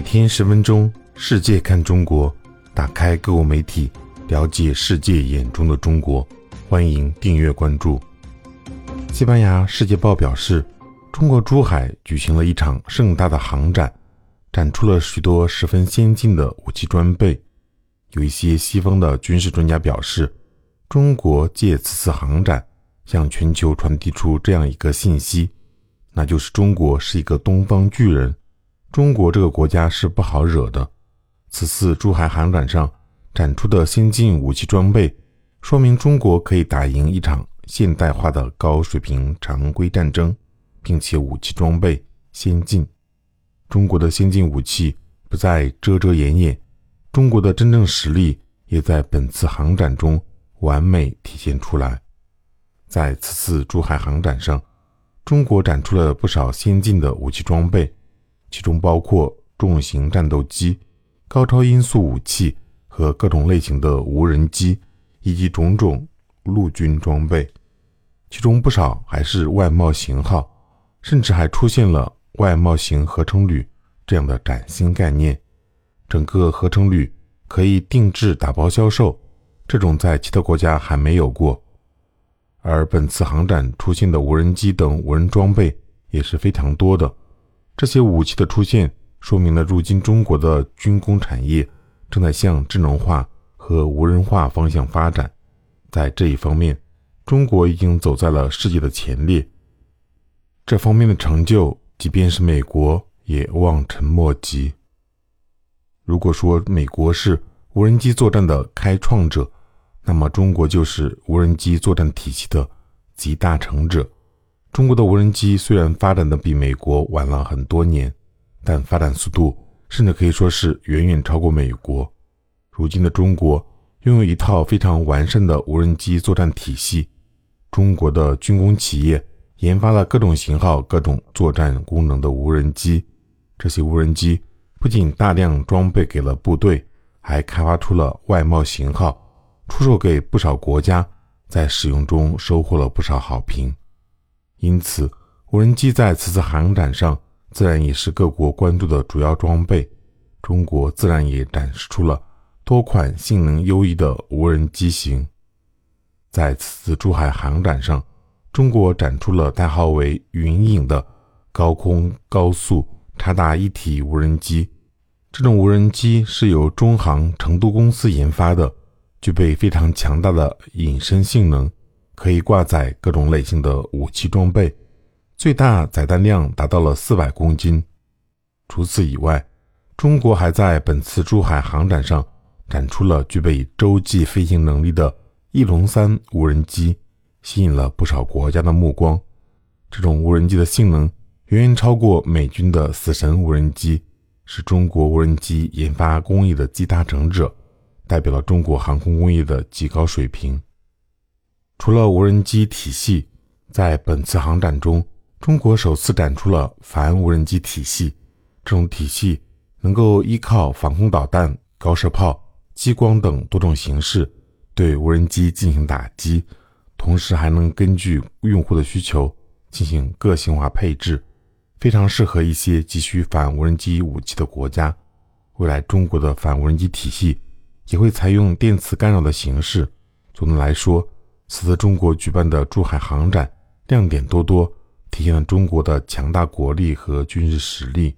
每天十分钟，世界看中国，打开各国媒体，了解世界眼中的中国。欢迎订阅关注。西班牙《世界报》表示，中国珠海举行了一场盛大的航展，展出了许多十分先进的武器装备。有一些西方的军事专家表示，中国借此次航展向全球传递出这样一个信息，那就是中国是一个东方巨人。中国这个国家是不好惹的。此次珠海航展上展出的先进武器装备，说明中国可以打赢一场现代化的高水平常规战争，并且武器装备先进。中国的先进武器不再遮遮掩掩，中国的真正实力也在本次航展中完美体现出来。在此次珠海航展上，中国展出了不少先进的武器装备。其中包括重型战斗机、高超音速武器和各种类型的无人机，以及种种陆军装备。其中不少还是外贸型号，甚至还出现了外贸型合成旅这样的崭新概念。整个合成旅可以定制打包销售，这种在其他国家还没有过。而本次航展出现的无人机等无人装备也是非常多的。这些武器的出现，说明了如今中国的军工产业正在向智能化和无人化方向发展。在这一方面，中国已经走在了世界的前列。这方面的成就，即便是美国也望尘莫及。如果说美国是无人机作战的开创者，那么中国就是无人机作战体系的集大成者。中国的无人机虽然发展的比美国晚了很多年，但发展速度甚至可以说是远远超过美国。如今的中国拥有一套非常完善的无人机作战体系，中国的军工企业研发了各种型号、各种作战功能的无人机。这些无人机不仅大量装备给了部队，还开发出了外贸型号，出售给不少国家，在使用中收获了不少好评。因此，无人机在此次航展上自然也是各国关注的主要装备。中国自然也展示出了多款性能优异的无人机型。在此次珠海航展上，中国展出了代号为“云影”的高空高速插大一体无人机。这种无人机是由中航成都公司研发的，具备非常强大的隐身性能。可以挂载各种类型的武器装备，最大载弹量达到了四百公斤。除此以外，中国还在本次珠海航展上展出了具备洲际飞行能力的“翼龙三”无人机，吸引了不少国家的目光。这种无人机的性能远远超过美军的“死神”无人机，是中国无人机研发工艺的集大成者，代表了中国航空工业的极高水平。除了无人机体系，在本次航展中，中国首次展出了反无人机体系。这种体系能够依靠防空导弹、高射炮、激光等多种形式对无人机进行打击，同时还能根据用户的需求进行个性化配置，非常适合一些急需反无人机武器的国家。未来，中国的反无人机体系也会采用电磁干扰的形式。总的来说，此次中国举办的珠海航展亮点多多，体现了中国的强大国力和军事实力。